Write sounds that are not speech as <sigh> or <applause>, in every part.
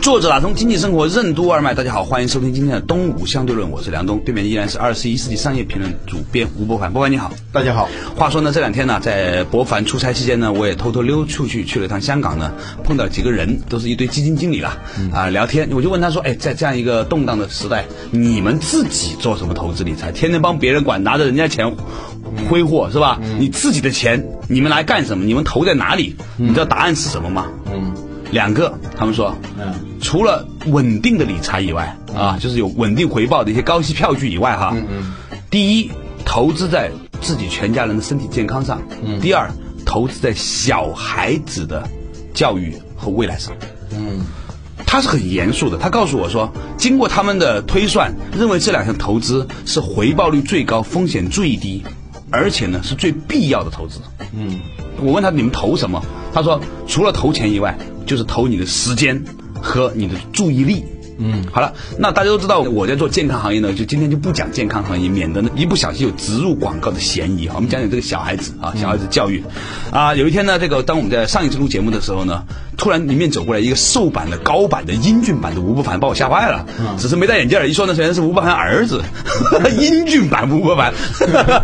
作者打通经济生活任督二脉，大家好，欢迎收听今天的东吴相对论，我是梁东，对面依然是二十一世纪商业评论主编吴伯凡，伯凡你好，大家好。话说呢，这两天呢，在伯凡出差期间呢，我也偷偷溜出去去了趟香港呢，碰到几个人，都是一堆基金经理啦，啊，聊天，我就问他说，哎，在这样一个动荡的时代，你们自己做什么投资理财？天天帮别人管，拿着人家钱挥霍是吧？你自己的钱，你们来干什么？你们投在哪里？你知道答案是什么吗？嗯。两个，他们说，嗯，除了稳定的理财以外，啊，就是有稳定回报的一些高息票据以外，哈，嗯嗯，第一，投资在自己全家人的身体健康上，嗯，第二，投资在小孩子的教育和未来上，嗯，他是很严肃的，他告诉我说，经过他们的推算，认为这两项投资是回报率最高、风险最低，而且呢是最必要的投资，嗯，我问他你们投什么？他说除了投钱以外。就是投你的时间和你的注意力。嗯，好了，那大家都知道我在做健康行业呢，就今天就不讲健康行业，免得呢一不小心有植入广告的嫌疑哈。我们讲讲这个小孩子啊，小孩子教育。啊，有一天呢，这个当我们在上一次录节目的时候呢，突然迎面走过来一个瘦版的、高版的、英俊版的吴伯凡，把我吓坏了。嗯，只是没戴眼镜儿，一说呢，原来是吴伯凡儿子，<laughs> 英俊版吴伯凡。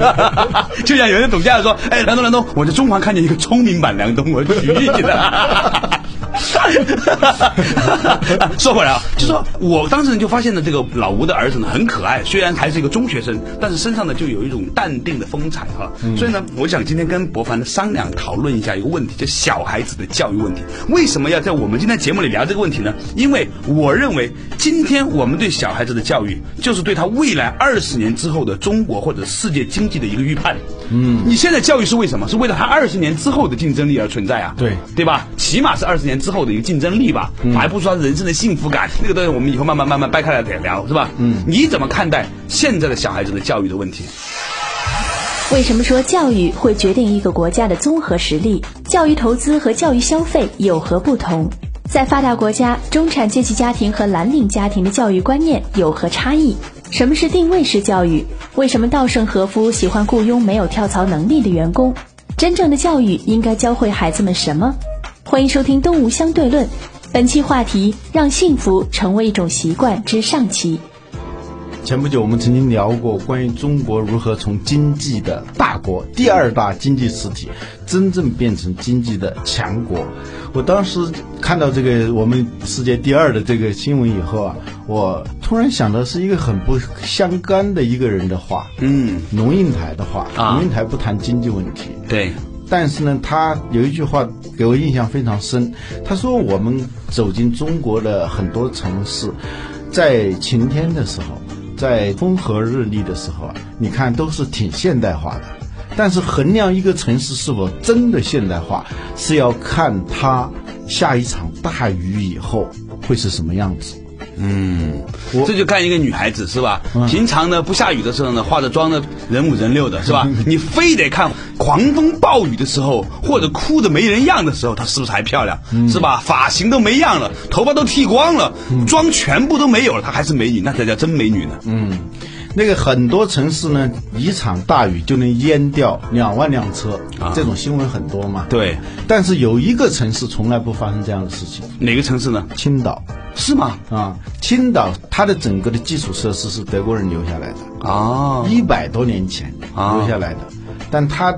<laughs> 就像有人董家说，哎，梁东梁东，我在中环看见一个聪明版梁东，我举你的。<laughs> Yes. <laughs> 说回来啊，就说我当时就发现了这个老吴的儿子呢很可爱，虽然还是一个中学生，但是身上呢就有一种淡定的风采哈。所以呢，我想今天跟博凡的商量讨论一下一个问题，就小孩子的教育问题。为什么要在我们今天节目里聊这个问题呢？因为我认为今天我们对小孩子的教育，就是对他未来二十年之后的中国或者世界经济的一个预判。嗯，你现在教育是为什么？是为了他二十年之后的竞争力而存在啊？对，对吧？起码是二十年之后的一个竞争力吧，还不说人生的幸福感，<laughs> 那个东西我们以后慢慢慢慢掰开来再聊，是吧？嗯，你怎么看待现在的小孩子的教育的问题？为什么说教育会决定一个国家的综合实力？教育投资和教育消费有何不同？在发达国家，中产阶级家庭和蓝领家庭的教育观念有何差异？什么是定位式教育？为什么稻盛和夫喜欢雇佣没有跳槽能力的员工？真正的教育应该教会孩子们什么？欢迎收听《东吴相对论》，本期话题：让幸福成为一种习惯之上期。前不久，我们曾经聊过关于中国如何从经济的大国、第二大经济实体，真正变成经济的强国。我当时看到这个我们世界第二的这个新闻以后啊，我突然想到是一个很不相干的一个人的话，嗯，龙应台的话。啊，龙应台不谈经济问题，对。但是呢，他有一句话给我印象非常深，他说我们走进中国的很多城市，在晴天的时候。在风和日丽的时候啊，你看都是挺现代化的，但是衡量一个城市是否真的现代化，是要看它下一场大雨以后会是什么样子。嗯，这就看一个女孩子是吧？平常呢不下雨的时候呢，化着妆呢人五人六的是吧？你非得看狂风暴雨的时候，或者哭的没人样的时候，她是不是还漂亮？是吧？发型都没样了，头发都剃光了，妆全部都没有了，她还是美女，那才叫真美女呢。嗯。那个很多城市呢，一场大雨就能淹掉两万辆车，这种新闻很多嘛。对，但是有一个城市从来不发生这样的事情。哪个城市呢？青岛，是吗？啊，青岛它的整个的基础设施是德国人留下来的啊，一百多年前留下来的，但它。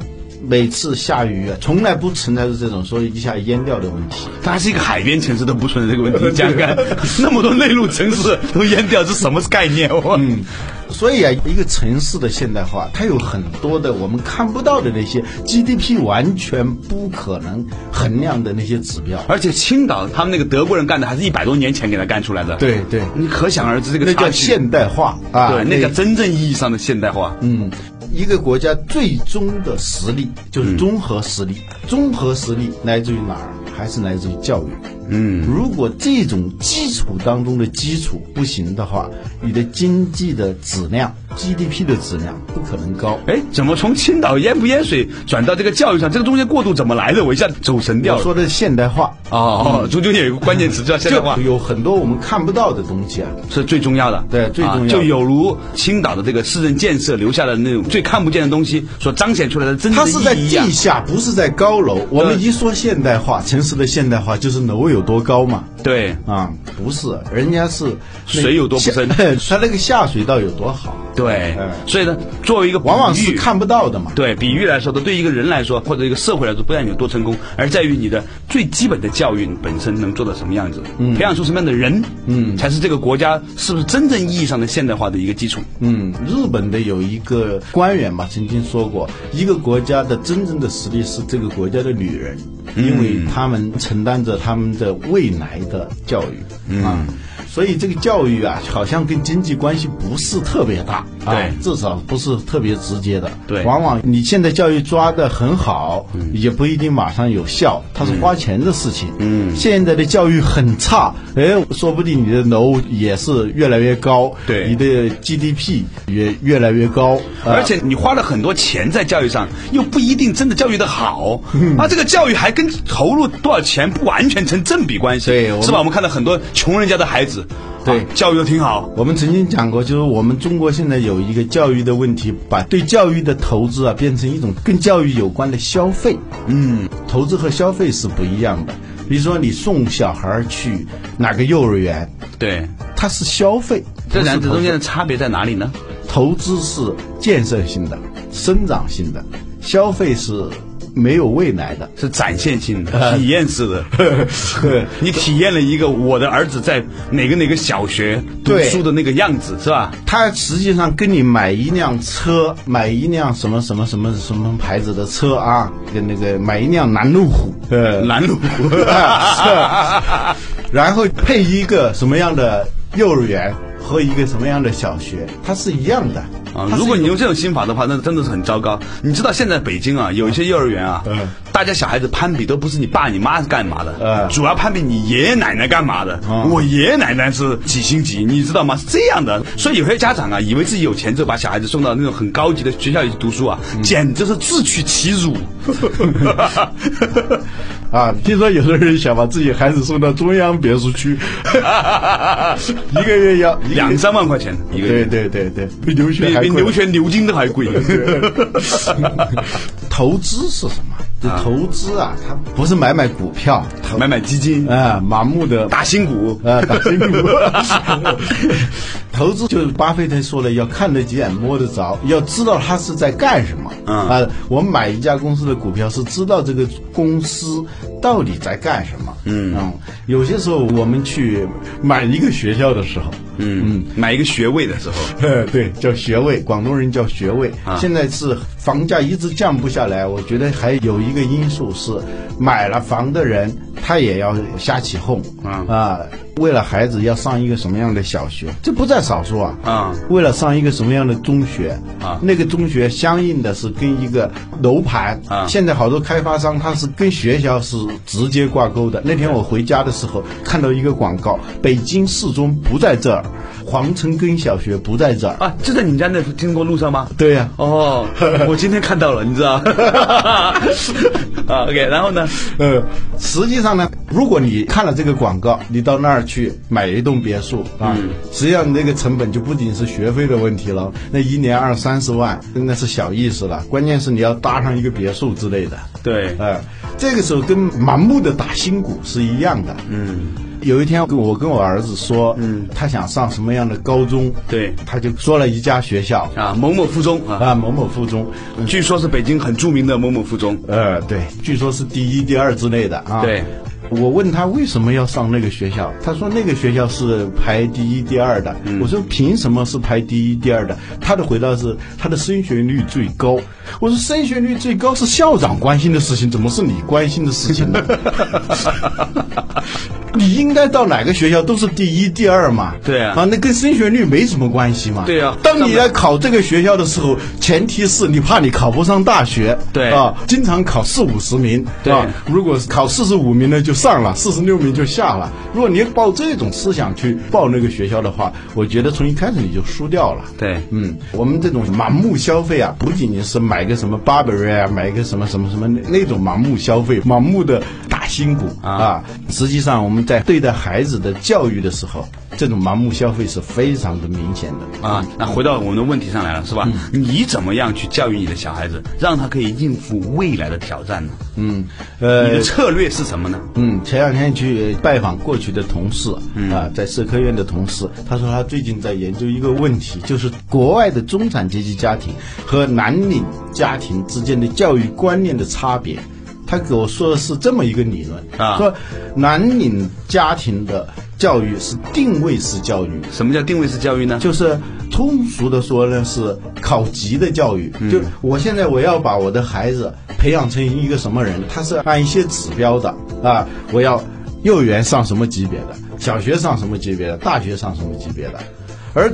每次下雨啊，从来不存在着这种说一下淹掉的问题。它还是一个海边城市，都不存在这个问题。讲看，那么多内陆城市都淹掉，这什么概念？嗯，所以啊，一个城市的现代化，它有很多的我们看不到的那些 GDP 完全不可能衡量的那些指标。而且青岛他们那个德国人干的，还是一百多年前给他干出来的。对对，你可想而知这个那叫现代化啊，对，那叫真正意义上的现代化。嗯。一个国家最终的实力就是综合实力，综合实力来自于哪儿？还是来自于教育。嗯，如果这种基础当中的基础不行的话，你的经济的质量、GDP 的质量不可能高。哎，怎么从青岛淹不淹水转到这个教育上？这个中间过渡怎么来的？我一下走神掉了。我说的是现代化哦哦，中间有一个关键词叫现代化，有很多我们看不到的东西啊。是最重要的。对最重要啊就有如青岛的这个市政建设留下的那种最看不见的东西所彰显出来的真正的它是在地。下，不是在高楼。我们一说现代化，城市的现代化就是楼有有多高嘛。对。啊，不是，人家是那水有多不深。下它那个下水道有多好，对。哎，所以呢，作为一个往往是看不到的嘛。对比喻来说的，对一个人来说，或者一个社会来说，不但有多成功，而在于你的最基本的教育本身能做到什么样子，培养出什么样的人，嗯，才是这个国家是不是真正意义上的现代化的一个基础。嗯，日本的有一个官员嘛，曾经说过，一个国家的真正的实力是这个国家的女人，因为他们承担着他们的未来的的教育、嗯、啊。所以这个教育啊，好像跟经济关系不是特别大，啊对。至少不是特别直接的。对。往往你现在教育抓得很好，也不一定马上有效，它是花钱的事情。嗯，现在的教育很差，哎，说不定你的楼也是越来越高，对。你的 GDP 也越来越高，啊。而且你花了很多钱在教育上，又不一定真的教育的好，嗯。啊，这个教育还跟投入多少钱不完全成正比关系，对是吧？我们看到很多穷人家的孩子，对啊教育挺好，我们曾经讲过，就是我们中国现在有一个教育的问题，把对教育的投资啊变成一种跟教育有关的消费。嗯，投资和消费是不一样的。比如说，你送小孩儿去哪个幼儿园，对，它是消费，这两者中间的差别在哪里呢？投资是建设性的、生长性的，消费是没有未来的。是展现性的、<laughs> 体验式的。<laughs> <laughs> 你体验了一个我的儿子在哪个哪个小学读书的那个样子，是吧？他实际上跟你买一辆车，买一辆什么什么什么什么牌子的车啊，跟那个买一辆南路虎，呃，拦路虎，然后配一个什么样的幼儿园和一个什么样的小学，它是一样的啊如果你用这种心法的话，那真的是很糟糕。你知道现在北京啊，有一些幼儿园啊，嗯大家小孩子攀比都不是你爸你妈是干嘛的，嗯主要攀比你爷爷奶奶干嘛的。嗯我爷爷奶奶是几星级，你知道吗？是这样的。所以有些家长啊，以为自己有钱就把小孩子送到那种很高级的学校里去读书啊，嗯简直是自取其辱。<laughs> 啊。听说有的人想把自己孩子送到中央别墅区，<laughs> 一个月要一个月两三万块钱一个月，对对对，比留学比还贵比留学牛津都还贵。<laughs> <laughs> 投资是什么？投资啊，它不是买买股票，买买基金，啊，盲目的打新股，啊，打新股。<laughs> 投资就是巴菲特说的，要看得见、摸得着，要知道他是在干什么。嗯。啊，我们买一家公司的股票是知道这个公司到底在干什么。嗯。有些时候我们去买一个学校的时候，嗯。嗯，买一个学位的时候，呃，<laughs> 对，叫学位，广东人叫学位。啊。现在是房价一直降不下来，我觉得还有一个因素是，买了房的人他也要瞎起哄啊啊。为了孩子要上一个什么样的小学，这不在少数啊。啊为了上一个什么样的中学啊那个中学相应的是跟一个楼盘啊现在好多开发商他是跟学校是直接挂钩的。那天我回家的时候看到一个广告，北京四中不在这儿，皇城根小学不在这儿。啊，就在你家那经过路上吗？对呀、哦，我今天看到了，你知道？<laughs> <laughs> 啊，OK，然后呢？<laughs> 呃，实际上呢，如果你看了这个广告，你到那儿去买一栋别墅啊，实际上那个成本就不仅是学费的问题了，那一年二三十万真的是小意思了，关键是你要搭上一个别墅之类的。对，呃，这个时候跟盲目的打新股是一样的。嗯，有一天我跟我儿子说，嗯，他想上什么样的高中，对他就说了一家学校啊，某某附中啊，啊，某某附中。据说是北京很著名的某某附中。呃，对，据说是第一、第二之类的啊。对，我问他为什么要上那个学校，他说那个学校是排第一、第二的。我说凭什么是排第一、第二的？他的回答是他的升学率最高。我说升学率最高是校长关心的事情，怎么是你关心的事情呢？<laughs> 你应该到哪个学校都是第一、第二嘛。对啊啊，那跟升学率没什么关系嘛。对啊当你要考这个学校的时候，前提是你怕你考不上大学。对啊，经常考四五十名。对啊，如果是考四十五名呢，就上了；四十六名就下了。如果你抱这种思想去报那个学校的话，我觉得从一开始你就输掉了。对，嗯，我们这种盲目消费啊，不仅仅是买个什么 Burberry 啊，买个什么什么什么那那种盲目消费，盲目的打新股啊实际上我们在对待孩子的教育的时候，这种盲目消费是非常的明显的啊，那回到我们的问题上来了，是吧？嗯你怎么样去教育你的小孩子，让他可以应付未来的挑战呢？嗯，呃，你的策略是什么呢？嗯，前两天去拜访过去的同事，啊，在社科院的同事，他说他最近在研究一个问题，就是国外的中产阶级家庭和蓝领家庭之间的教育观念的差别。他给我说的是这么一个理论啊说蓝领家庭的教育是定位式教育，什么叫定位式教育呢？就是通俗的说呢，是考级的教育。就我现在我要把我的孩子培养成一个什么人，他是按一些指标的啊，我要幼儿园上什么级别的，小学上什么级别的，大学上什么级别的。而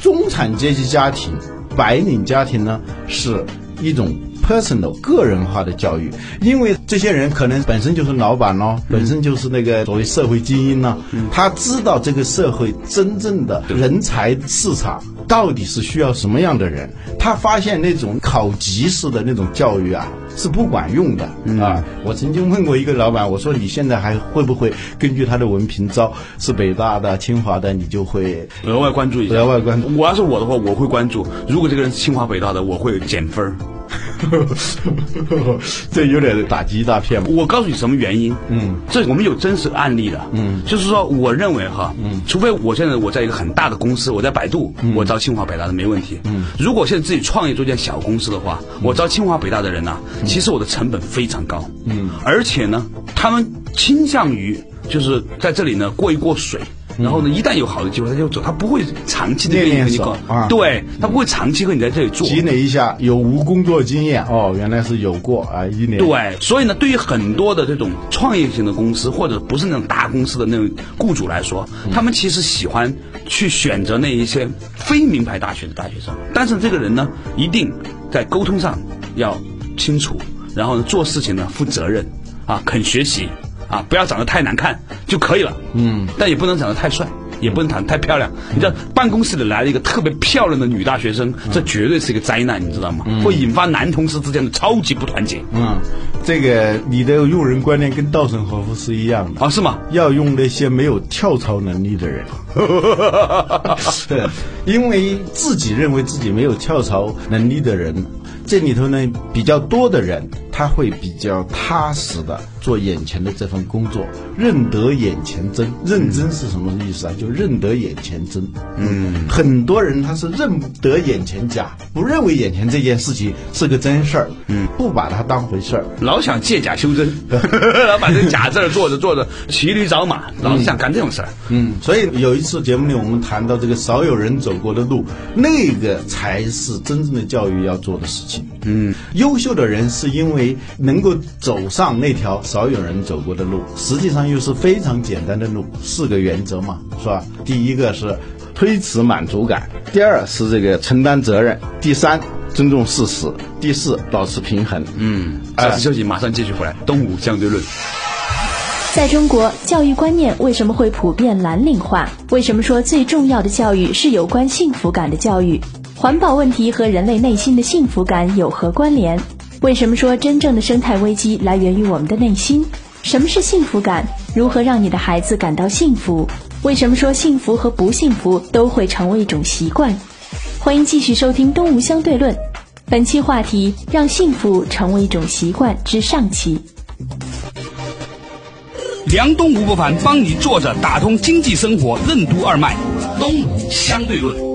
中产阶级家庭、白领家庭呢，是一种 personal 个人化的教育，因为这些人可能本身就是老板咯，本身就是那个所谓社会精英呢，他知道这个社会真正的人才市场到底是需要什么样的人，他发现那种考级式的那种教育啊是不管用的、啊。我曾经问过一个老板，我说你现在还会不会根据他的文凭招是北大的、清华的，你就会额外关注一下。额外关注我要是我的话，我会关注。如果这个人是清华北大的，我会减分儿。<laughs> 这有点打击大片嘛。我告诉你什么原因？嗯，这我们有真实案例的。嗯，就是说，我认为哈，嗯，除非我现在我在一个很大的公司，我在百度，我招清华北大的没问题。嗯，如果现在自己创业做一件小公司的话，我招清华北大的人呢、其实我的成本非常高。嗯，而且呢，他们倾向于就是在这里呢过一过水。然后呢，一旦有好的机会，他就走，他不会长期的练练跟你手搞啊。对他不会长期和你在这里做。积累一下有无工作经验。哦，原来是有过啊，一年。对，所以呢，对于很多的这种创业型的公司，或者不是那种大公司的那种雇主来说，他们其实喜欢去选择那一些非名牌大学的大学生。但是这个人呢，一定在沟通上要清楚，然后呢，做事情呢负责任啊，肯学习啊，不要长得太难看就可以了。嗯，但也不能长得太帅。也不能长得太漂亮，你知道办公室里来了一个特别漂亮的女大学生，这绝对是一个灾难，你知道吗？会引发男同事之间的超级不团结。嗯，这个你的用人观念跟稻盛和夫是一样的。啊，是吗？要用那些没有跳槽能力的人，<laughs> 对，因为自己认为自己没有跳槽能力的人，这里头呢比较多的人，他会比较踏实的做眼前的这份工作，认得眼前真。认真是什么意思啊？就认得眼前真。嗯，很多人他是认得眼前假，不认为眼前这件事情是个真事儿，嗯，不把它当回事儿。老想借假修真，<laughs> 老把这假字儿做着做着骑驴找马，老是想干这种事儿。嗯，所以有一次节目里我们谈到这个少有人走过的路，那个才是真正的教育要做的事情。嗯，优秀的人是因为能够走上那条少有人走过的路，实际上又是非常简单的路，四个原则嘛，是吧？第一个是推迟满足感，第二是这个承担责任，第三尊重事实，第四保持平衡。嗯，稍事休息，马上继续回来。东吴相对论。在中国，教育观念为什么会普遍蓝领化？为什么说最重要的教育是有关幸福感的教育？环保问题和人类内心的幸福感有何关联？为什么说真正的生态危机来源于我们的内心？什么是幸福感？如何让你的孩子感到幸福？为什么说幸福和不幸福都会成为一种习惯？欢迎继续收听《东吴相对论》，本期话题：让幸福成为一种习惯之上期。梁东吴不凡帮你坐着打通经济生活任督二脉，东吴相对论。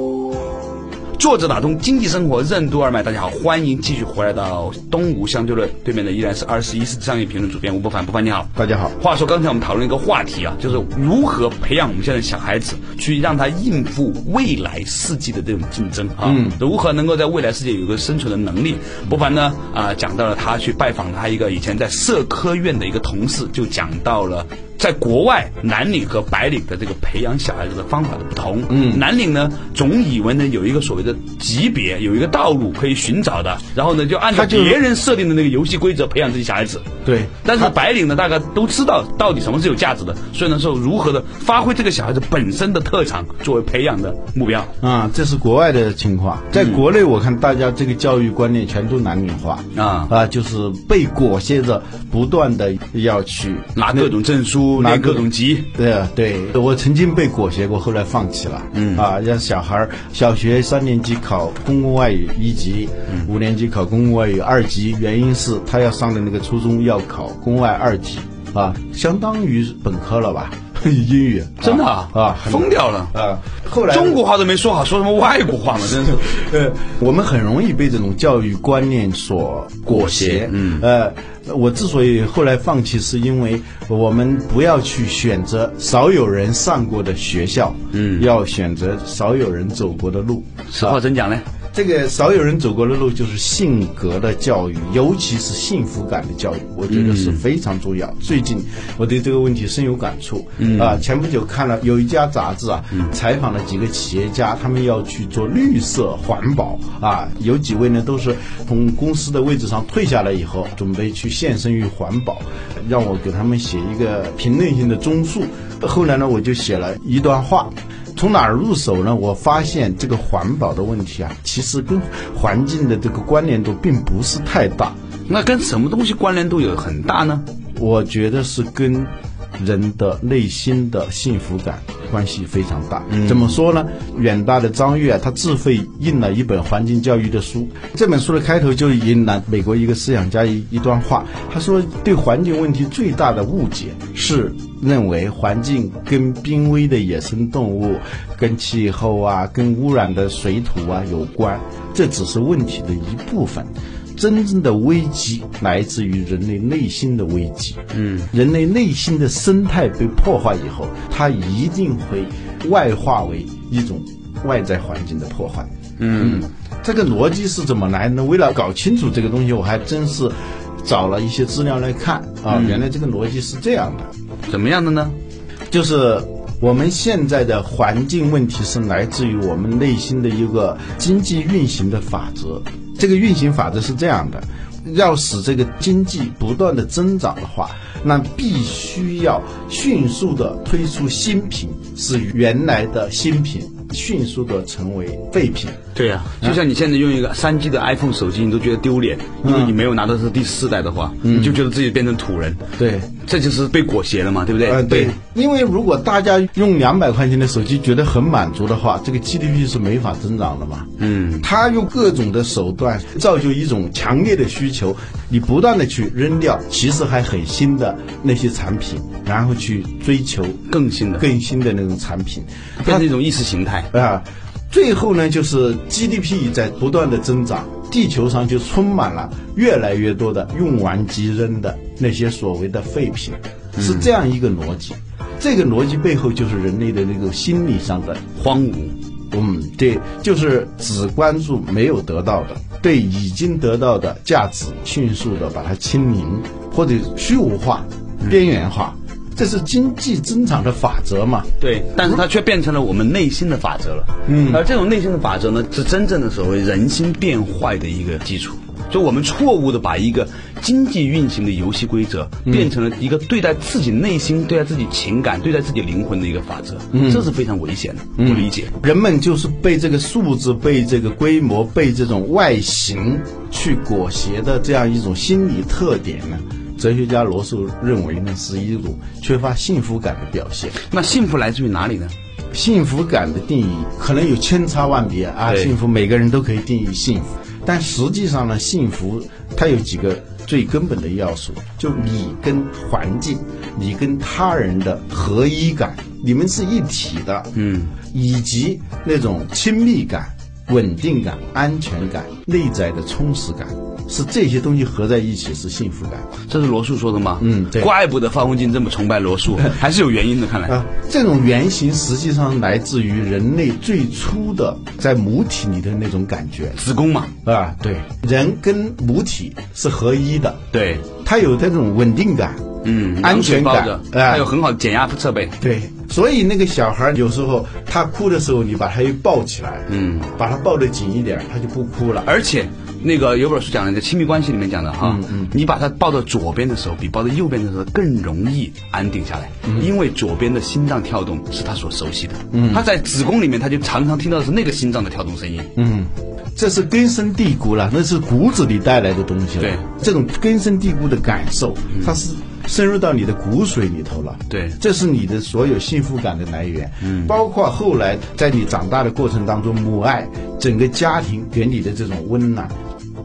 作者打通经济生活任督二脉，大家好，欢迎继续回来到东吴相对论，对面的依然是二十一世纪商业评论主编吴伯凡，伯凡你好。大家好。话说刚才我们讨论一个话题啊，就是如何培养我们现在小孩子，去让他应付未来世纪的这种竞争啊，嗯如何能够在未来世界有一个生存的能力。伯凡呢啊、讲到了他去拜访他一个以前在社科院的一个同事，就讲到了在国外蓝领和白领的这个培养小孩子的方法的不同。嗯，蓝领呢总以为呢有一个所谓的级别，有一个道路可以寻找的，然后呢就按照别人设定的那个游戏规则培养自己小孩子。对，但是白领呢，大家都知道到底什么是有价值的，所以呢，说如何的发挥这个小孩子本身的特长作为培养的目标。啊，这是国外的情况，在国内我看大家这个教育观念全都蓝领化啊啊，就是被裹挟着不断的要去拿各种证书，拿练各种级。对啊，对，我曾经被裹挟过，后来放弃了。嗯啊，让小孩儿小学三年级考公共外语一级，五年级考公共外语二级，原因是他要上的那个初中要考公外二级啊，相当于本科了吧？<laughs> 英语 <laughs> 真的啊啊，疯掉了啊！后来中国话都没说好，说什么外国话嘛？真是。<laughs> 呃，我们很容易被这种教育观念所裹挟。嗯，呃，我之所以后来放弃，是因为我们不要去选择少有人上过的学校，嗯，要选择少有人走过的路。实话真讲呢，这个少有人走过的路，就是性格的教育，尤其是幸福感的教育，我觉得是非常重要。最近我对这个问题深有感触。嗯啊，前不久看了有一家杂志啊，采访了几个企业家，他们要去做绿色环保啊，有几位呢都是从公司的位置上退下来以后，准备去献身于环保，让我给他们写一个评论性的综述。后来呢，我就写了一段话。从哪儿入手呢？我发现这个环保的问题啊，其实跟环境的这个关联度并不是太大。那跟什么东西关联度有很大呢？我觉得是跟人的内心的幸福感关系非常大。怎么说呢？远大的张悦啊，他自费印了一本环境教育的书。这本书的开头就引了美国一个思想家一一段话，他说：“对环境问题最大的误解是认为环境跟濒危的野生动物、跟气候啊、跟污染的水土啊有关，这只是问题的一部分。”真正的危机来自于人类内心的危机。嗯，人类内心的生态被破坏以后，它一定会外化为一种外在环境的破坏。嗯，这个逻辑是怎么来呢？为了搞清楚这个东西，我还真是找了一些资料来看啊，原来这个逻辑是这样的。怎么样的呢？就是我们现在的环境问题是来自于我们内心的一个经济运行的法则。这个运行法则是这样的：要使这个经济不断的增长的话，那必须要迅速的推出新品，使原来的新品。迅速的成为废品。对呀、就像你现在用一个三 G 的 iPhone 手机，你都觉得丢脸，因为你没有拿到是第四代的话，你就觉得自己变成土人。对，这就是被裹挟了嘛，对不对？呃，对，因为如果大家用两百块钱的手机觉得很满足的话，这个 GDP 是没法增长的嘛。嗯，他用各种的手段造就一种强烈的需求，你不断的去扔掉其实还很新的那些产品，然后去追求更新的，更新的那种产品，变成一种意识形态。啊，最后呢，就是 GDP 在不断的增长，地球上就充满了越来越多的用完即扔的那些所谓的废品，是这样一个逻辑。这个逻辑背后就是人类的那个心理上的荒芜。嗯，对，就是只关注没有得到的，对已经得到的价值迅速的把它清零或者虚无化、边缘化，这是经济增长的法则嘛？对，但是它却变成了我们内心的法则了。嗯，而这种内心的法则呢，是真正的所谓人心变坏的一个基础。就我们错误的把一个经济运行的游戏规则，变成了一个对待自己内心、对待自己情感、对待自己灵魂的一个法则，嗯这是非常危险的。不理解。人们就是被这个数字、被这个规模、被这种外形去裹挟的这样一种心理特点呢。哲学家罗素认为呢，是一种缺乏幸福感的表现。那幸福来自于哪里呢？幸福感的定义可能有千差万别啊，对幸福每个人都可以定义幸福，但实际上呢，幸福它有几个最根本的要素，就你跟环境、你跟他人的合一感，你们是一体的，嗯，以及那种亲密感、稳定感、安全感、内在的充实感，是这些东西合在一起是幸福感。这是罗素说的吗？嗯对怪不得方文静这么崇拜罗素，<laughs> 还是有原因的。看来，啊，这种原型实际上来自于人类最初的在母体里的那种感觉子宫嘛，啊，对，人跟母体是合一的，对，它有这种稳定感，嗯，安全感还有很好的减压设备。对，所以那个小孩有时候他哭的时候，你把他又抱起来，嗯，把他抱得紧一点，他就不哭了。而且那个有本书讲的，在亲密关系里面讲的哈，你把它抱到左边的时候，比抱到右边的时候更容易安定下来，因为左边的心脏跳动是他所熟悉的，嗯，他在子宫里面他就常常听到的是那个心脏的跳动声音，嗯，这是根深蒂固了，那是骨子里带来的东西了。对，这种根深蒂固的感受，它是深入到你的骨髓里头了。对这是你的所有幸福感的来源。嗯，包括后来在你长大的过程当中，母爱整个家庭给你的这种温暖。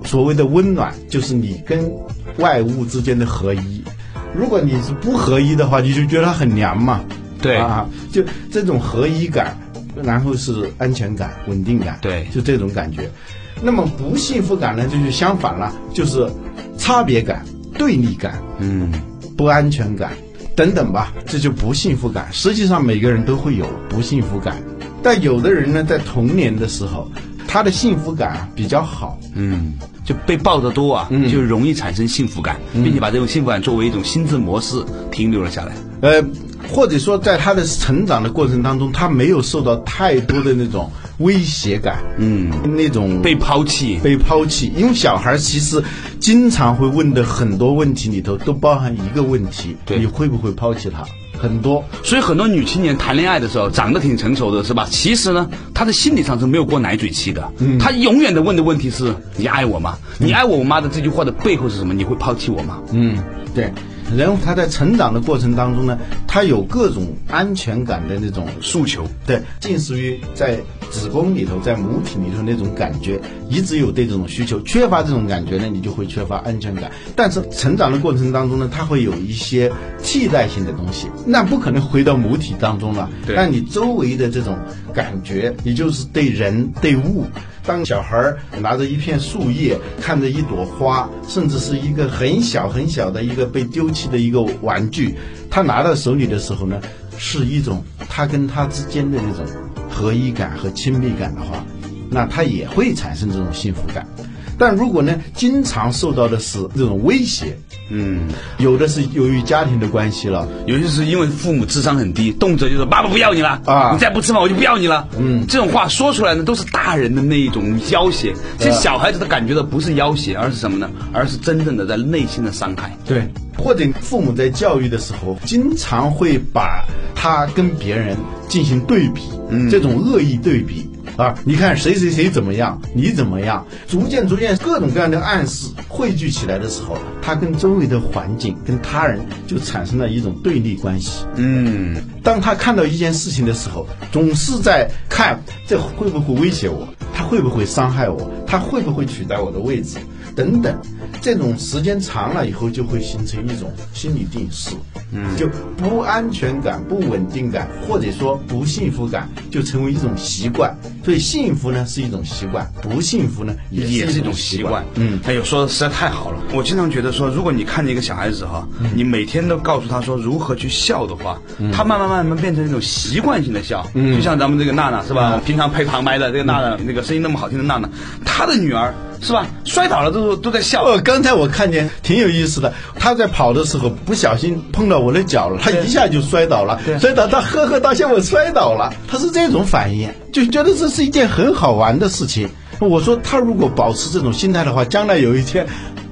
所谓的温暖，就是你跟外物之间的合一。如果你是不合一的话，你就觉得它很凉嘛。对啊，就这种合一感，然后是安全感、稳定感，对就这种感觉。那么不幸福感呢，就是相反了，就是差别感、对立感、嗯，不安全感等等吧，这就不幸福感。实际上每个人都会有不幸福感，但有的人呢，在童年的时候，他的幸福感啊比较好，嗯，就被抱得多啊，就容易产生幸福感，并且把这种幸福感作为一种心智模式停留了下来。呃，或者说在他的成长的过程当中，他没有受到太多的那种威胁感，嗯，那种被抛弃，被抛弃，因为小孩其实经常会问的很多问题里头都包含一个问题：对你会不会抛弃他？很多，所以很多女青年谈恋爱的时候长得挺成熟的，是吧？其实呢，她的心理上是没有过奶嘴期的。嗯，她永远的问的问题是：你爱我吗？你爱我我妈的这句话的背后是什么？你会抛弃我吗？嗯，对。人他在成长的过程当中呢，他有各种安全感的那种诉求。对，近似于在子宫里头，在母体里头那种感觉，一直有对这种需求，缺乏这种感觉呢，你就会缺乏安全感。但是成长的过程当中呢，他会有一些替代性的东西，那不可能回到母体当中了。对但你周围的这种感觉，也就是对人对物。当小孩儿拿着一片树叶，看着一朵花，甚至是一个很小很小的一个被丢弃的一个玩具，他拿到手里的时候呢，是一种他跟他之间的那种合一感和亲密感的话，那他也会产生这种幸福感。但如果呢，经常受到的是这种威胁，嗯，有的是由于家庭的关系了，有些是因为父母智商很低，动辄就说“爸爸不要你了啊你再不吃饭我就不要你了”。嗯这种话说出来呢，都是大人的那一种要挟。其实小孩子的感觉的不是要挟，而是什么呢？而是真正的在内心的伤害。对，或者父母在教育的时候，经常会把他跟别人进行对比，嗯这种恶意对比啊，你看谁谁谁怎么样，你怎么样，逐渐逐渐各种各样的暗示汇聚起来的时候，他跟周围的环境、跟他人就产生了一种对立关系。嗯，当他看到一件事情的时候，总是在看这会不会威胁我，他会不会伤害我，他会不会取代我的位置，等等。这种时间长了以后，就会形成一种心理定势，嗯，就不安全感、不稳定感，或者说不幸福感，就成为一种习惯。所以幸福呢是一种习惯，不幸福呢也也是一种习习惯。嗯，哎呦，说的实在太好了。我经常觉得说，如果你看见一个小孩子哈，你每天都告诉他说如何去笑的话，他慢慢慢慢变成一种习惯性的笑。嗯，就像咱们这个娜娜是吧？平常配旁白的这个娜娜，那个声音那么好听的娜娜，她的女儿是吧？摔倒了都都在笑。哦，<laughs> 刚才我看见挺有意思的，他在跑的时候不小心碰到我的脚了，他一下就摔倒了，摔倒他呵呵大笑，我摔倒了，他是这种反应，就觉得这是一件很好玩的事情。我说他如果保持这种心态的话，将来有一天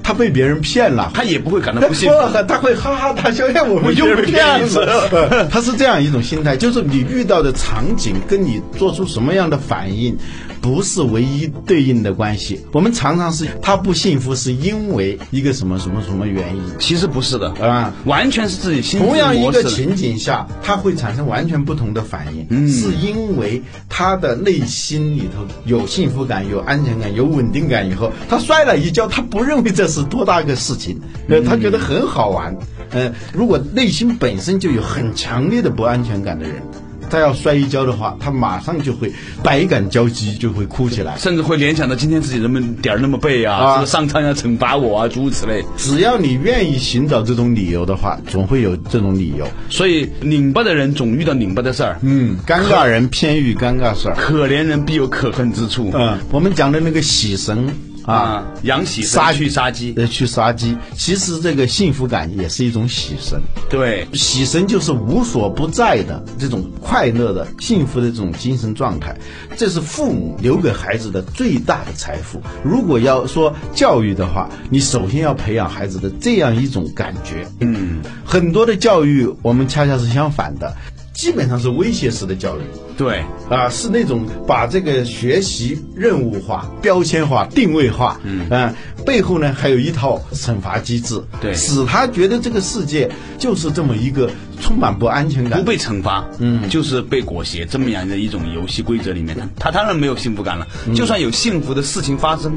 他被别人骗了，他也不会感到不 <laughs> 幸福。不，<laughs> 他会哈哈大笑，哎，我们又被骗了。他是这样一种心态，就是你遇到的场景跟你做出什么样的反应，不是唯一对应的关系。我们常常是他不幸福，是因为一个什么什么什么原因其实不是的啊。完全是自己心同样一。个情景下，他会产生完全不同的反应，嗯是因为他的内心里头有幸福感、有安全感、有稳定感以后，他摔了一跤，他不认为这是多大个事情，呃，他觉得很好玩。呃，如果内心本身就有很强烈的不安全感的人，他要摔一跤的话，他马上就会百感交集，就会哭起来。甚至会联想到今天自己那么点儿那么背啊，上苍要惩罚我啊，诸如此类。只要你愿意寻找这种理由的话，总会有这种理由。所以拧巴的人总遇到拧巴的事儿，嗯，尴尬人偏遇尴尬事儿。可怜人必有可恨之处。嗯，我们讲的那个喜神啊，养喜杀去杀鸡，呃，去杀鸡。其实这个幸福感也是一种喜神，对，喜神就是无所不在的这种快乐的、幸福的这种精神状态，这是父母留给孩子的最大的财富。如果要说教育的话，你首先要培养孩子的这样一种感觉。嗯，很多的教育我们恰恰是相反的。基本上是威胁式的教育，对。啊，是那种把这个学习任务化、标签化、定位化，嗯。啊，背后呢还有一套惩罚机制，对，使他觉得这个世界就是这么一个充满不安全感、不被惩罚，嗯，就是被裹挟这么样的一种游戏规则里面，他当然没有幸福感了。就算有幸福的事情发生。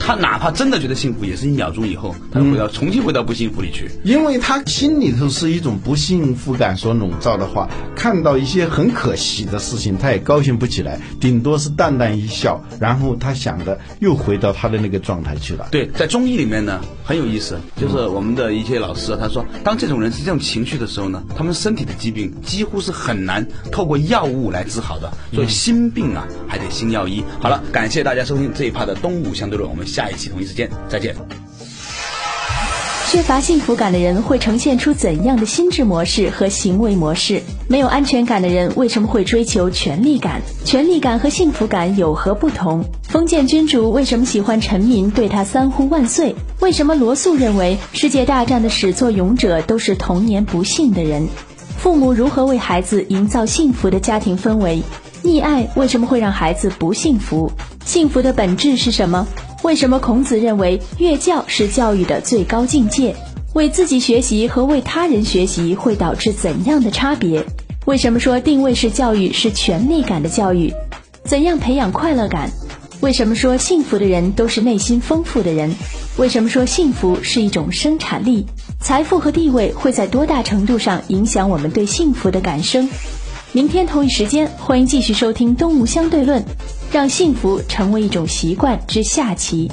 他哪怕真的觉得幸福，也是一秒钟以后，他回到重新回到不幸福里去。因为他心里头是一种不幸福感所笼罩的话，看到一些很可惜的事情，他也高兴不起来，顶多是淡淡一笑，然后他想的又回到他的那个状态去了。对，在中医里面呢，很有意思，就是我们的一些老师他说，当这种人是这种情绪的时候呢，他们身体的疾病几乎是很难透过药物来治好的。所以心病啊，还得心药医。好了，感谢大家收听这一趴的东吴相对论，我们。下一期同一时间再见。缺乏幸福感的人会呈现出怎样的心智模式和行为模式？没有安全感的人为什么会追求权力感？权力感和幸福感有何不同？封建君主为什么喜欢臣民对他三呼万岁？为什么罗素认为世界大战的始作俑者都是童年不幸的人？父母如何为孩子营造幸福的家庭氛围？溺爱为什么会让孩子不幸福？幸福的本质是什么？为什么孔子认为乐教是教育的最高境界？为自己学习和为他人学习会导致怎样的差别？为什么说定位式教育是权力感的教育？怎样培养快乐感？为什么说幸福的人都是内心丰富的人？为什么说幸福是一种生产力？财富和地位会在多大程度上影响我们对幸福的感生？明天同一时间，欢迎继续收听《东吴相对论》。让幸福成为一种习惯之下棋。